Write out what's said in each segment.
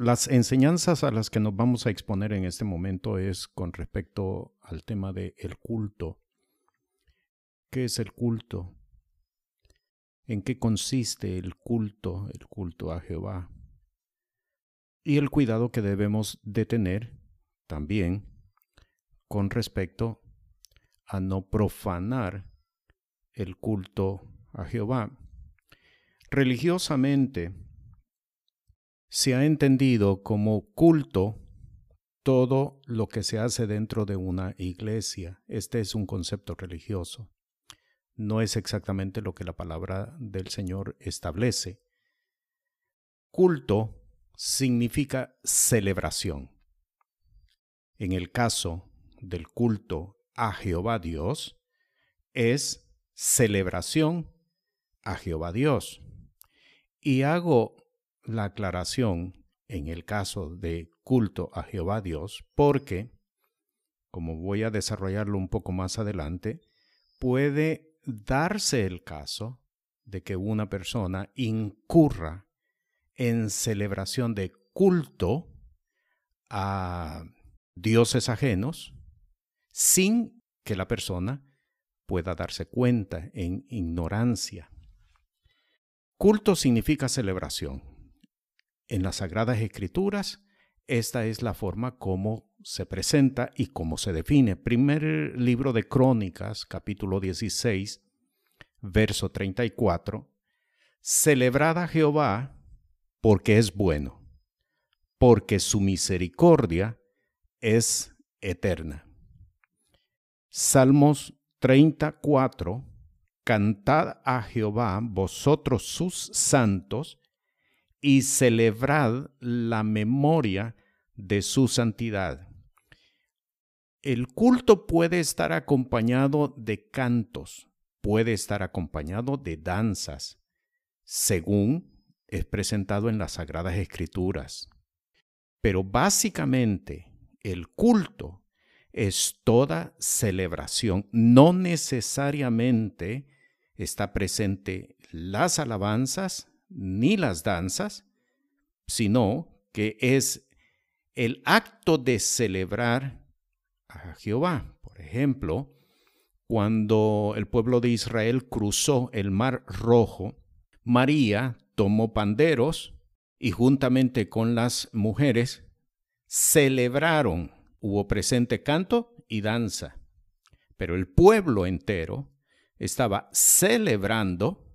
las enseñanzas a las que nos vamos a exponer en este momento es con respecto al tema del el culto. ¿Qué es el culto? ¿En qué consiste el culto, el culto a Jehová? Y el cuidado que debemos de tener también con respecto a no profanar el culto a Jehová. Religiosamente, se ha entendido como culto todo lo que se hace dentro de una iglesia. Este es un concepto religioso. No es exactamente lo que la palabra del Señor establece. Culto significa celebración. En el caso del culto a Jehová Dios, es celebración a Jehová Dios. Y hago la aclaración en el caso de culto a Jehová Dios, porque, como voy a desarrollarlo un poco más adelante, puede darse el caso de que una persona incurra en celebración de culto a dioses ajenos sin que la persona pueda darse cuenta en ignorancia. Culto significa celebración en las Sagradas Escrituras, esta es la forma como se presenta y cómo se define. Primer libro de Crónicas, capítulo 16, verso 34. Celebrad a Jehová porque es bueno, porque su misericordia es eterna. Salmos 34. Cantad a Jehová vosotros sus santos, y celebrad la memoria de su santidad. El culto puede estar acompañado de cantos, puede estar acompañado de danzas, según es presentado en las Sagradas Escrituras. Pero básicamente el culto es toda celebración, no necesariamente está presente las alabanzas ni las danzas, sino que es el acto de celebrar a Jehová. Por ejemplo, cuando el pueblo de Israel cruzó el mar rojo, María tomó panderos y juntamente con las mujeres celebraron. Hubo presente canto y danza, pero el pueblo entero estaba celebrando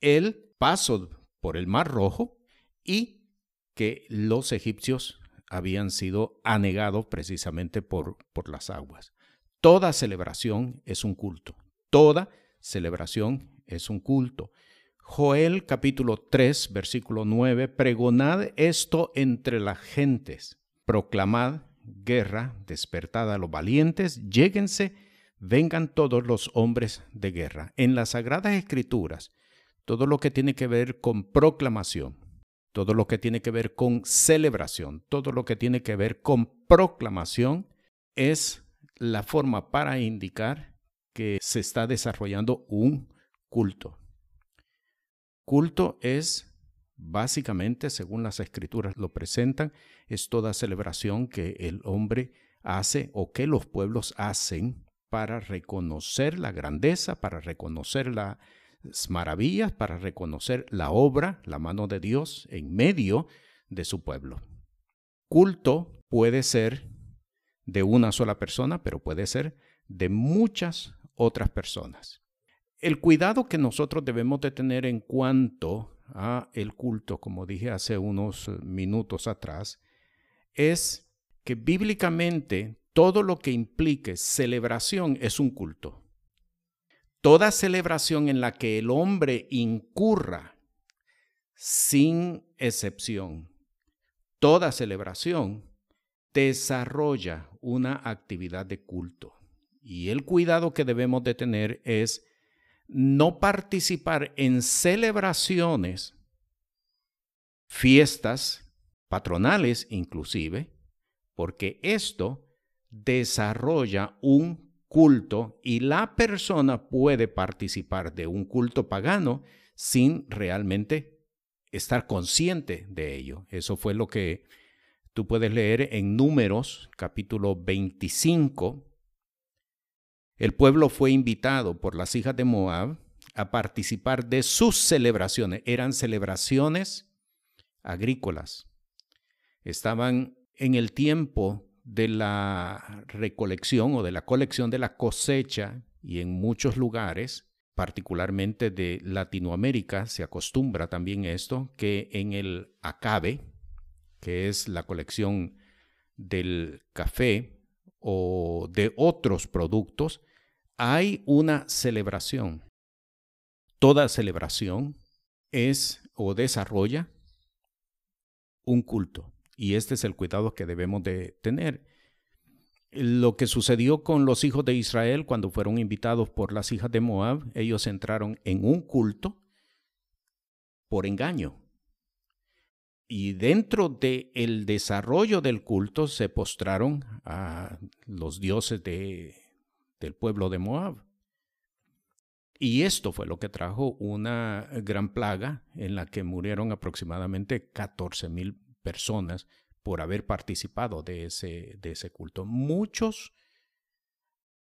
el paso por el Mar Rojo y que los egipcios habían sido anegados precisamente por, por las aguas. Toda celebración es un culto. Toda celebración es un culto. Joel capítulo 3, versículo 9, pregonad esto entre las gentes, proclamad guerra, despertad a los valientes, lléguense, vengan todos los hombres de guerra. En las sagradas escrituras todo lo que tiene que ver con proclamación, todo lo que tiene que ver con celebración, todo lo que tiene que ver con proclamación es la forma para indicar que se está desarrollando un culto. Culto es básicamente, según las escrituras lo presentan, es toda celebración que el hombre hace o que los pueblos hacen para reconocer la grandeza, para reconocer la, maravillas para reconocer la obra, la mano de Dios en medio de su pueblo. Culto puede ser de una sola persona, pero puede ser de muchas otras personas. El cuidado que nosotros debemos de tener en cuanto a el culto, como dije hace unos minutos atrás, es que bíblicamente todo lo que implique celebración es un culto. Toda celebración en la que el hombre incurra, sin excepción, toda celebración desarrolla una actividad de culto. Y el cuidado que debemos de tener es no participar en celebraciones, fiestas patronales inclusive, porque esto desarrolla un culto y la persona puede participar de un culto pagano sin realmente estar consciente de ello. Eso fue lo que Tú puedes leer en Números capítulo 25. El pueblo fue invitado por las hijas de Moab a participar de sus celebraciones. Eran celebraciones agrícolas. Estaban en el tiempo de la recolección o de la colección de la cosecha y en muchos lugares, particularmente de Latinoamérica, se acostumbra también esto, que en el acabe, que es la colección del café o de otros productos, hay una celebración. Toda celebración es o desarrolla un culto. Y este es el cuidado que debemos de tener. Lo que sucedió con los hijos de Israel cuando fueron invitados por las hijas de Moab, ellos entraron en un culto por engaño. Y dentro del el desarrollo del culto se postraron a los dioses de, del pueblo de Moab. Y esto fue lo que trajo una gran plaga en la que murieron aproximadamente 14 mil personas por haber participado de ese, de ese culto. Muchos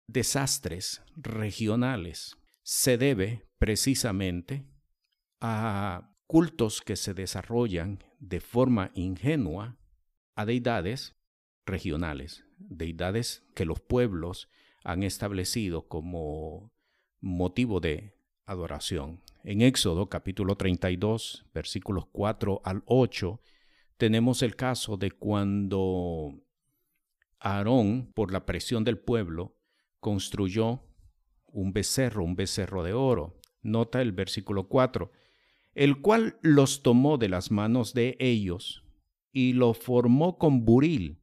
desastres regionales se debe precisamente a cultos que se desarrollan de forma ingenua a deidades regionales, deidades que los pueblos han establecido como motivo de adoración. En Éxodo capítulo 32, versículos 4 al 8, tenemos el caso de cuando Aarón, por la presión del pueblo, construyó un becerro, un becerro de oro. Nota el versículo 4, el cual los tomó de las manos de ellos y lo formó con buril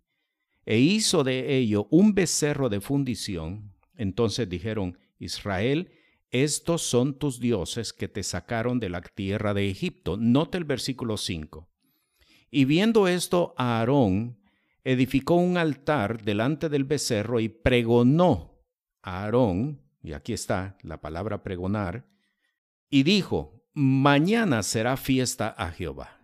e hizo de ello un becerro de fundición. Entonces dijeron, Israel, estos son tus dioses que te sacaron de la tierra de Egipto. Nota el versículo 5. Y viendo esto, Aarón edificó un altar delante del becerro y pregonó a Aarón, y aquí está la palabra pregonar, y dijo, mañana será fiesta a Jehová.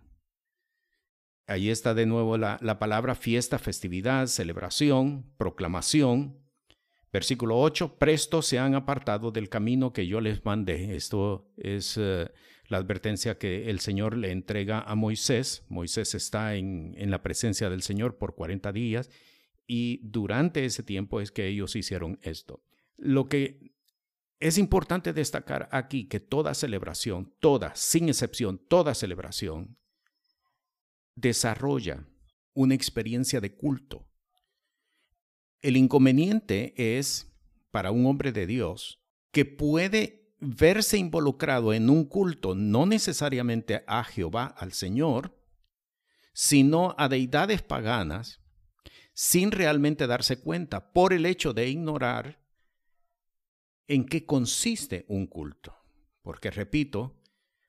Ahí está de nuevo la, la palabra fiesta, festividad, celebración, proclamación. Versículo 8, presto se han apartado del camino que yo les mandé. Esto es eh, la advertencia que el Señor le entrega a Moisés. Moisés está en, en la presencia del Señor por 40 días y durante ese tiempo es que ellos hicieron esto. Lo que es importante destacar aquí que toda celebración, toda, sin excepción, toda celebración, desarrolla una experiencia de culto. El inconveniente es, para un hombre de Dios, que puede verse involucrado en un culto no necesariamente a Jehová, al Señor, sino a deidades paganas, sin realmente darse cuenta por el hecho de ignorar en qué consiste un culto. Porque, repito,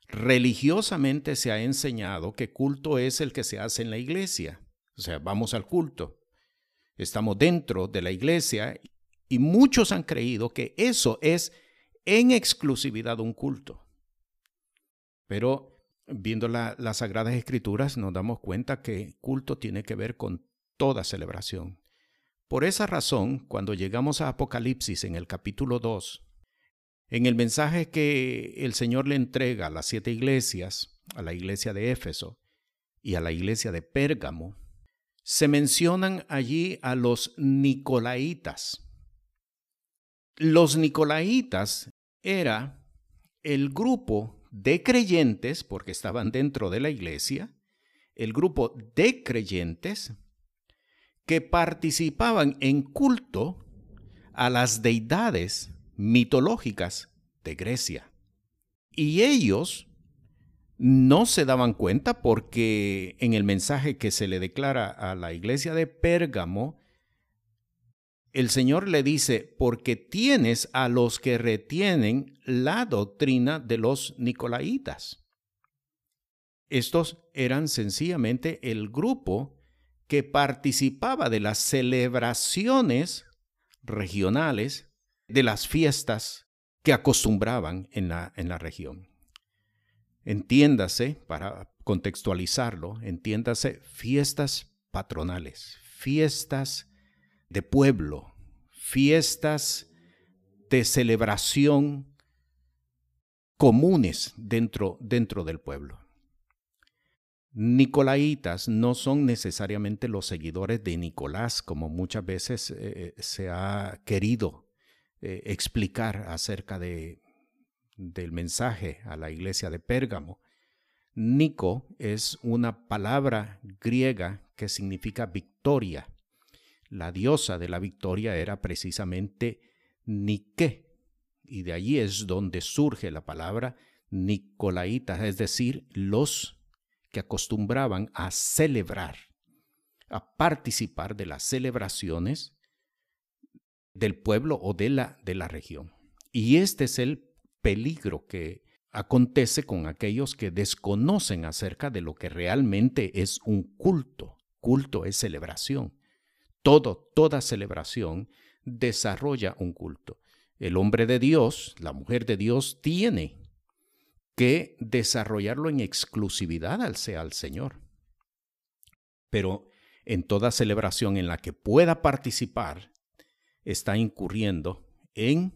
religiosamente se ha enseñado que culto es el que se hace en la iglesia. O sea, vamos al culto. Estamos dentro de la iglesia y muchos han creído que eso es en exclusividad un culto. Pero viendo las Sagradas Escrituras nos damos cuenta que culto tiene que ver con toda celebración. Por esa razón, cuando llegamos a Apocalipsis en el capítulo 2, en el mensaje que el Señor le entrega a las siete iglesias, a la iglesia de Éfeso y a la iglesia de Pérgamo, se mencionan allí a los Nicolaitas. Los Nicolaitas era el grupo de creyentes, porque estaban dentro de la iglesia, el grupo de creyentes que participaban en culto a las deidades mitológicas de Grecia. Y ellos no se daban cuenta porque en el mensaje que se le declara a la iglesia de Pérgamo, el Señor le dice, porque tienes a los que retienen la doctrina de los Nicolaitas. Estos eran sencillamente el grupo que participaba de las celebraciones regionales, de las fiestas que acostumbraban en la, en la región. Entiéndase, para contextualizarlo, entiéndase fiestas patronales, fiestas de pueblo, fiestas de celebración comunes dentro, dentro del pueblo. Nicolaitas no son necesariamente los seguidores de Nicolás, como muchas veces eh, se ha querido eh, explicar acerca de, del mensaje a la iglesia de Pérgamo. Nico es una palabra griega que significa victoria. La diosa de la victoria era precisamente Nike, y de allí es donde surge la palabra Nicolaita, es decir, los que acostumbraban a celebrar, a participar de las celebraciones del pueblo o de la, de la región. Y este es el peligro que acontece con aquellos que desconocen acerca de lo que realmente es un culto. Culto es celebración. Todo, toda celebración desarrolla un culto. El hombre de Dios, la mujer de Dios, tiene que desarrollarlo en exclusividad al al Señor. Pero en toda celebración en la que pueda participar, está incurriendo en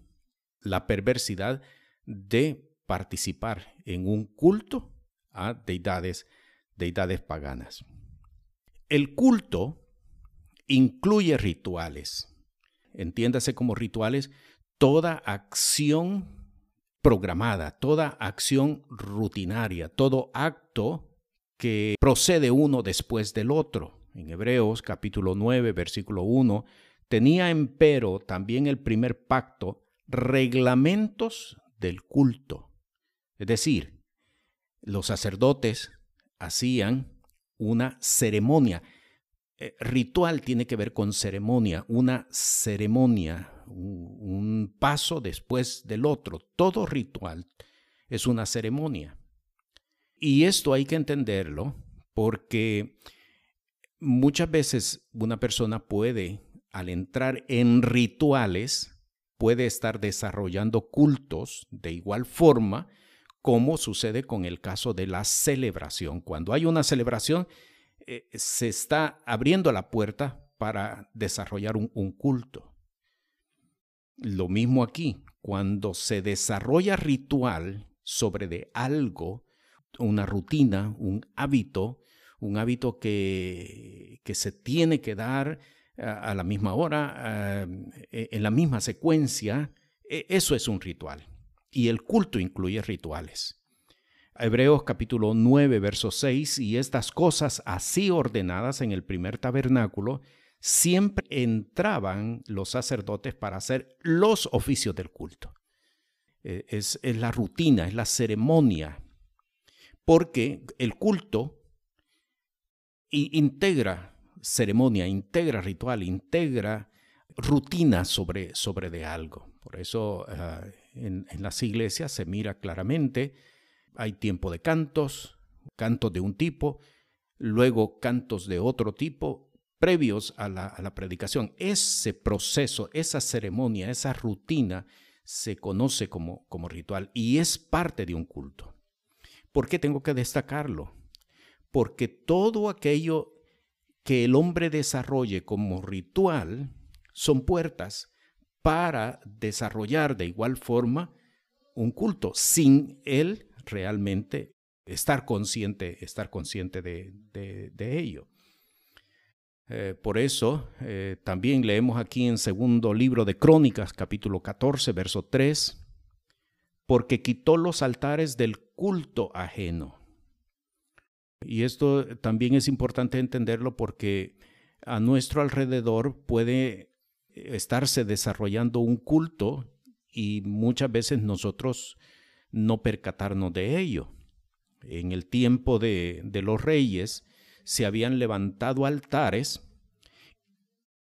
la perversidad de participar en un culto a deidades, deidades paganas. El culto incluye rituales. Entiéndase como rituales toda acción programada, toda acción rutinaria, todo acto que procede uno después del otro. En Hebreos capítulo 9, versículo 1, tenía empero también el primer pacto reglamentos del culto. Es decir, los sacerdotes hacían una ceremonia. Eh, ritual tiene que ver con ceremonia, una ceremonia, un paso después del otro. Todo ritual es una ceremonia. Y esto hay que entenderlo porque muchas veces una persona puede, al entrar en rituales, puede estar desarrollando cultos de igual forma como sucede con el caso de la celebración. Cuando hay una celebración, eh, se está abriendo la puerta para desarrollar un, culto. Lo mismo aquí, cuando se desarrolla ritual sobre de algo, una rutina, un hábito, un hábito que, que se tiene que dar a, la misma hora, e, en la misma secuencia, e, eso es un ritual. Y el culto incluye rituales. Hebreos capítulo 9, verso 6, y estas cosas así ordenadas en el primer tabernáculo, siempre entraban los sacerdotes para hacer los oficios del culto. E, es, es la rutina, es la ceremonia, porque el culto integra ceremonia, integra ritual, integra rutina sobre, sobre de algo. Por eso ah, en, las iglesias se mira claramente, hay tiempo de cantos, cantos de un tipo, luego cantos de otro tipo, previos a la, predicación. Ese proceso, esa ceremonia, esa rutina se conoce como ritual y es parte de un culto. ¿Por qué tengo que destacarlo? Porque todo aquello que el hombre desarrolle como ritual son puertas para desarrollar de igual forma un culto sin él realmente estar consciente, estar consciente de, ello. Eh, por eso eh, también leemos aquí en segundo libro de Crónicas, capítulo 14, verso 3, porque quitó los altares del culto ajeno y esto también es importante entenderlo porque a nuestro alrededor puede estarse desarrollando un culto y muchas veces nosotros no percatarnos de ello. En el tiempo de, los reyes se habían levantado altares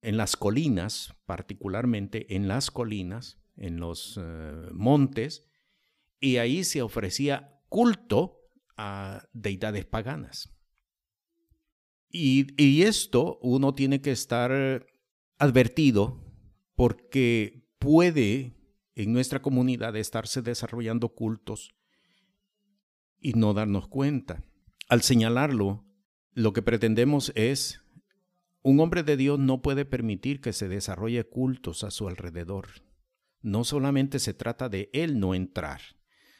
en las colinas, particularmente en las colinas, en los eh, montes, y ahí se ofrecía culto a deidades paganas. Y, esto uno tiene que estar advertido porque puede en nuestra comunidad estarse desarrollando cultos y no darnos cuenta. Al señalarlo, lo que pretendemos es un hombre de Dios no puede permitir que se desarrolle cultos a su alrededor. No solamente se trata de él no entrar,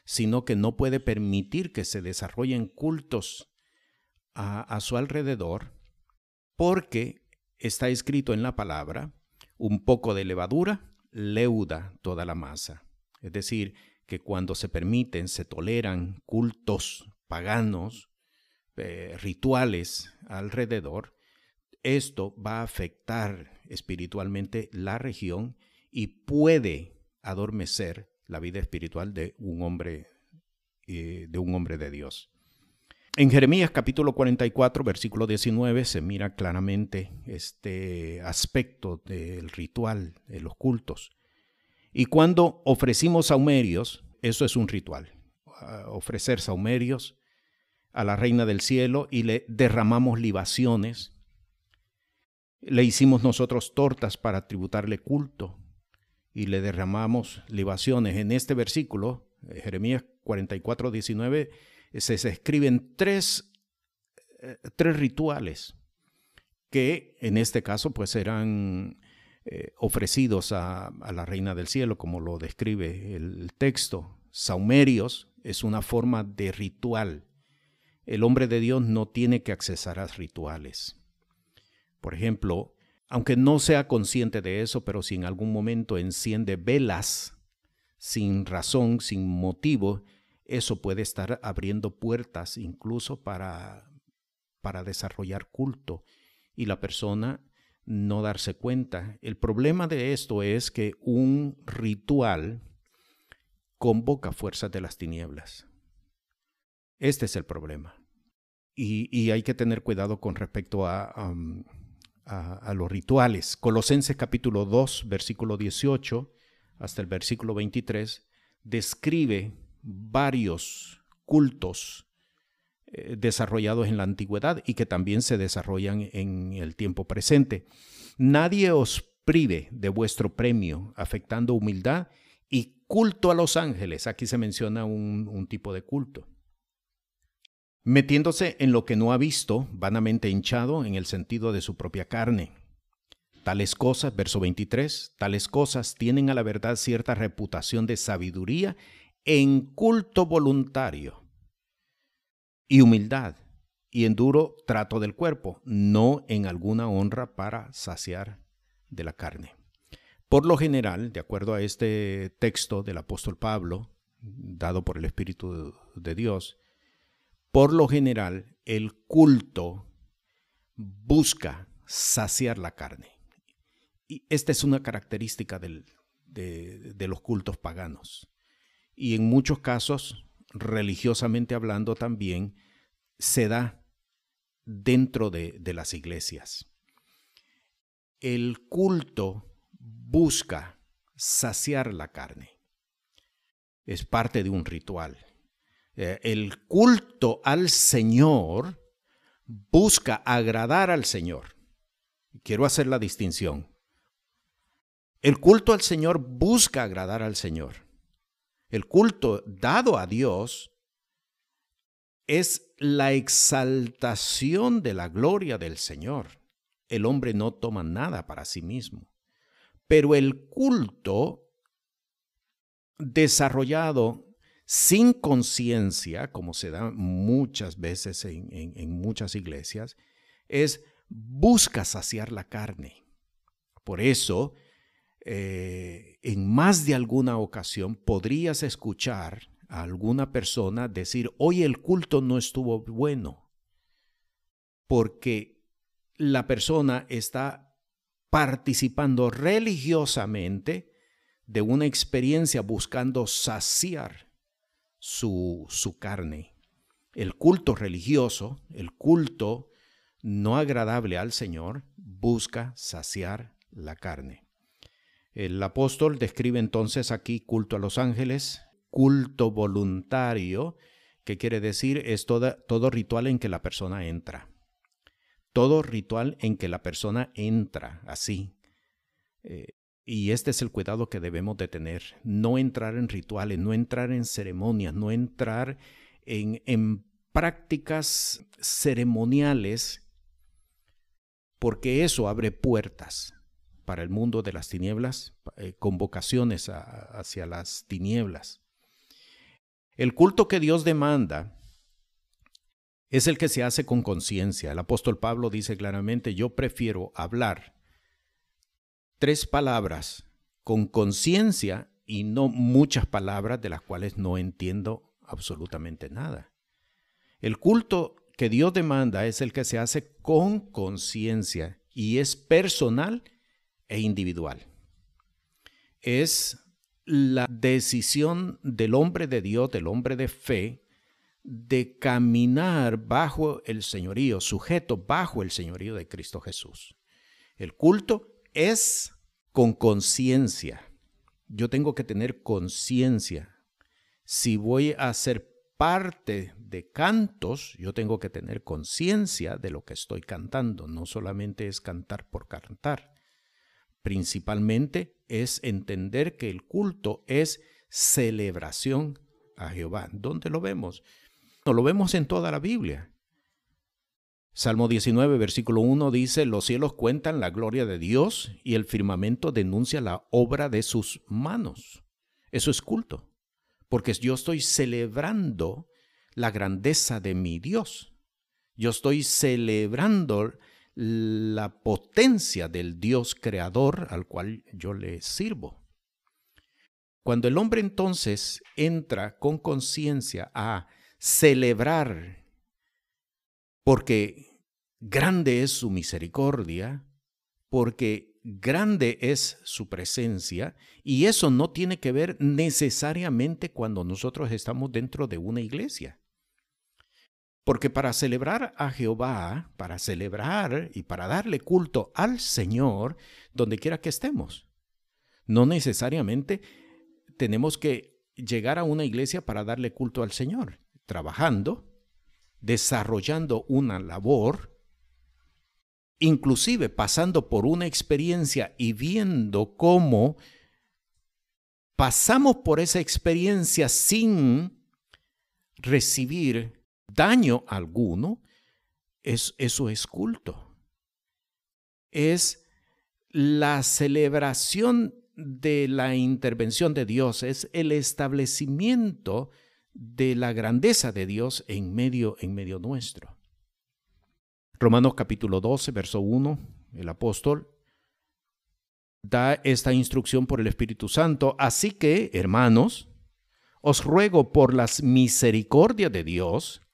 sino que no puede permitir que se desarrollen cultos a, a su alrededor, porque está escrito en la palabra, un poco de levadura leuda toda la masa. Es decir, que cuando se permiten, se toleran cultos paganos, eh, rituales alrededor, esto va a afectar espiritualmente la región y puede adormecer la vida espiritual de un hombre, eh, de un hombre de Dios. En Jeremías capítulo 44, versículo 19, se mira claramente este aspecto del ritual, de los cultos. Y cuando ofrecimos saumerios, eso es un ritual, ofrecer saumerios a la reina del cielo y le derramamos libaciones le hicimos nosotros tortas para tributarle culto y le derramamos libaciones. En este versículo, eh, Jeremías 44, 19, se, escriben tres, eh, tres, rituales que en este caso pues eran eh, ofrecidos a, a, la reina del cielo, como lo describe el texto. Saumerios es una forma de ritual. El hombre de Dios no tiene que accesar a rituales. Por ejemplo, aunque no sea consciente de eso, pero si en algún momento enciende velas sin razón, sin motivo, eso puede estar abriendo puertas incluso para, para desarrollar culto y la persona no darse cuenta. El problema de esto es que un ritual convoca fuerzas de las tinieblas. Este es el problema. Y, hay que tener cuidado con respecto a, a, los rituales. Colosenses capítulo 2, versículo 18 hasta el versículo 23, describe varios cultos eh, desarrollados en la antigüedad y que también se desarrollan en el tiempo presente. Nadie os prive de vuestro premio, afectando humildad y culto a los ángeles. Aquí se menciona un tipo de culto metiéndose en lo que no ha visto, vanamente hinchado en el sentido de su propia carne. Tales cosas, verso 23, tales cosas tienen a la verdad cierta reputación de sabiduría en culto voluntario y humildad y en duro trato del cuerpo, no en alguna honra para saciar de la carne. Por lo general, de acuerdo a este texto del apóstol Pablo, dado por el Espíritu de Dios, por lo general, el culto busca saciar la carne. Y esta es una característica de, los cultos paganos. Y en muchos casos, religiosamente hablando también, se da dentro de las iglesias. El culto busca saciar la carne. Es parte de un ritual. Eh, el culto al Señor busca agradar al Señor. Quiero hacer la distinción. El culto al Señor busca agradar al Señor. El culto dado a Dios es la exaltación de la gloria del Señor. El hombre no toma nada para sí mismo. Pero el culto desarrollado sin conciencia, como se da muchas veces en, muchas iglesias, es busca saciar la carne. Por eso, eh, en más de alguna ocasión podrías escuchar a alguna persona decir, hoy el culto no estuvo bueno, porque la persona está participando religiosamente de una experiencia buscando saciar su, su carne. El culto religioso, el culto no agradable al Señor, busca saciar la carne. El apóstol describe entonces aquí culto a los ángeles, culto voluntario, que quiere decir es todo ritual en que la persona entra. Todo ritual en que la persona entra, así. Eh, y este es el cuidado que debemos de tener. No entrar en rituales, no entrar en ceremonias, no entrar en, prácticas ceremoniales porque eso abre puertas para el mundo de las tinieblas, eh, convocaciones hacia las tinieblas. El culto que Dios demanda es el que se hace con conciencia. El apóstol Pablo dice claramente, yo prefiero hablar tres palabras con conciencia y no muchas palabras de las cuales no entiendo absolutamente nada. El culto que Dios demanda es el que se hace con conciencia y es personal e individual. Es la decisión del hombre de Dios, del hombre de fe, de caminar bajo el señorío, sujeto bajo el señorío de Cristo Jesús. El culto es con conciencia. Yo tengo que tener conciencia. Si voy a ser parte de cantos, yo tengo que tener conciencia de lo que estoy cantando. No solamente es cantar por cantar. Principalmente es entender que el culto es celebración a Jehová. ¿Dónde lo vemos? No, lo vemos en toda la Biblia. Salmo 19, versículo 1 dice, los cielos cuentan la gloria de Dios y el firmamento denuncia la obra de sus manos. Eso es culto porque yo estoy celebrando la grandeza de mi Dios. Yo estoy celebrando la potencia del Dios creador al cual yo le sirvo. Cuando el hombre entonces entra con conciencia a celebrar, porque grande es su misericordia, porque grande es su presencia y eso no tiene que ver necesariamente cuando nosotros estamos dentro de una iglesia. Porque para celebrar a Jehová, para celebrar y para darle culto al Señor, donde quiera que estemos, no necesariamente tenemos que llegar a una iglesia para darle culto al Señor, trabajando, desarrollando una labor, inclusive pasando por una experiencia y viendo cómo pasamos por esa experiencia sin recibir daño alguno, es, eso es culto. Es la celebración de la intervención de Dios, es el establecimiento de la grandeza de Dios en medio, en medio nuestro. Romanos capítulo 12, verso 1, el apóstol da esta instrucción por el Espíritu Santo. Así que, hermanos, os ruego por las misericordias de Dios,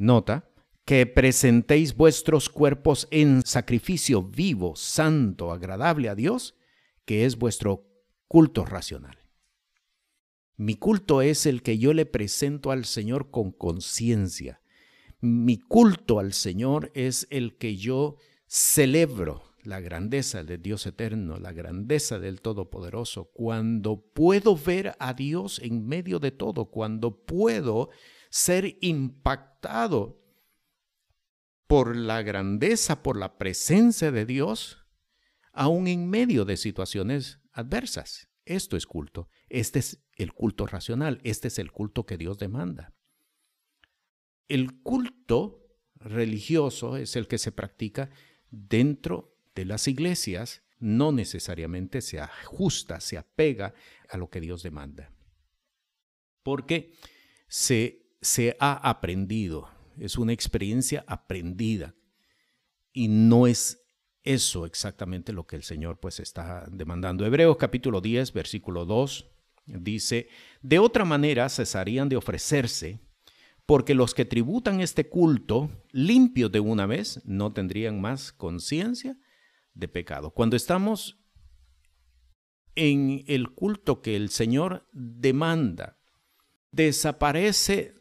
nota, que presentéis vuestros cuerpos en sacrificio vivo, santo, agradable a Dios, que es vuestro culto racional. Mi culto es el que yo le presento al Señor con conciencia, mi culto al Señor es el que yo celebro la grandeza del Dios eterno, la grandeza del Todopoderoso, cuando puedo ver a Dios en medio de todo, cuando puedo ser impactado por la grandeza, por la presencia de Dios, aún en medio de situaciones adversas. Esto es culto. Este es el culto racional. Este es el culto que Dios demanda. El culto religioso es el que se practica dentro de las iglesias, no necesariamente se ajusta, se apega a lo que Dios demanda. Porque se, se ha aprendido, es una experiencia aprendida y no es eso exactamente lo que el Señor pues está demandando. Hebreos capítulo 10, versículo 2 dice, de otra manera cesarían de ofrecerse porque los que tributan este culto limpios de una vez no tendrían más conciencia de pecado. Cuando estamos en el culto que el Señor demanda, desaparece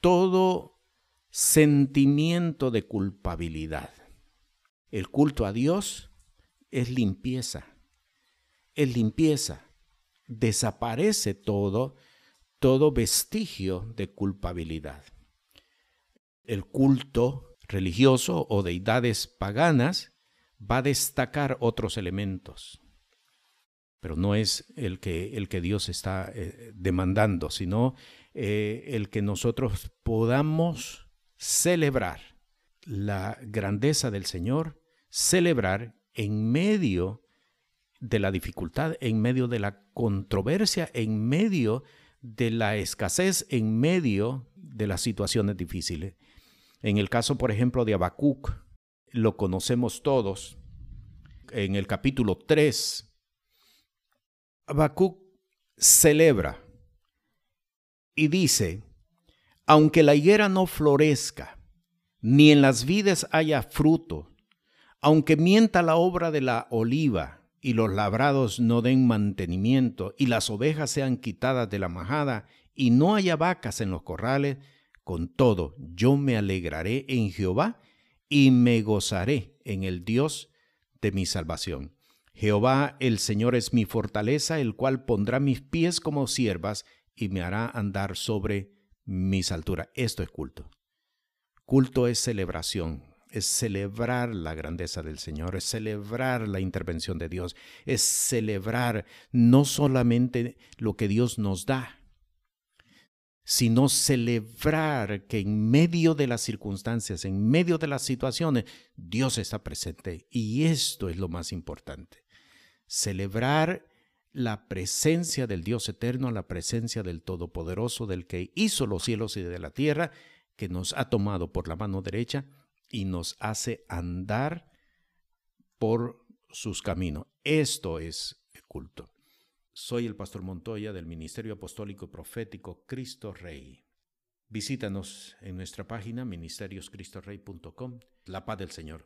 todo sentimiento de culpabilidad. El culto a Dios es limpieza, es limpieza. Desaparece todo todo vestigio de culpabilidad. El culto religioso o deidades paganas va a destacar otros elementos, pero no es el que, el que Dios está eh, demandando, sino eh, el que nosotros podamos celebrar la grandeza del Señor, celebrar en medio de la dificultad, en medio de la controversia, en medio de la escasez, en medio de las situaciones difíciles. En el caso, por ejemplo, de Habacuc, lo conocemos todos. En el capítulo 3, Habacuc celebra y dice, aunque la higuera no florezca, ni en las vides haya fruto, aunque mienta la obra de la oliva, y los labrados no den mantenimiento, y las ovejas sean quitadas de la majada, y no haya vacas en los corrales, con todo yo me alegraré en Jehová, y me gozaré en el Dios de mi salvación. Jehová el Señor es mi fortaleza, el cual pondrá mis pies como siervas y me hará andar sobre mis alturas. Esto es culto. Culto es celebración, es celebrar la grandeza del Señor, es celebrar la intervención de Dios, es celebrar no solamente lo que Dios nos da, sino celebrar que en medio de las circunstancias, en medio de las situaciones, Dios está presente. Y esto es lo más importante. Celebrar la presencia del Dios eterno, la presencia del Todopoderoso, del que hizo los cielos y de la tierra, que nos ha tomado por la mano derecha y nos hace andar por sus caminos. Esto es el culto. Soy el pastor Montoya del Ministerio Apostólico Profético Cristo Rey. Visítanos en nuestra página ministerioscristorrey.com. La paz del Señor.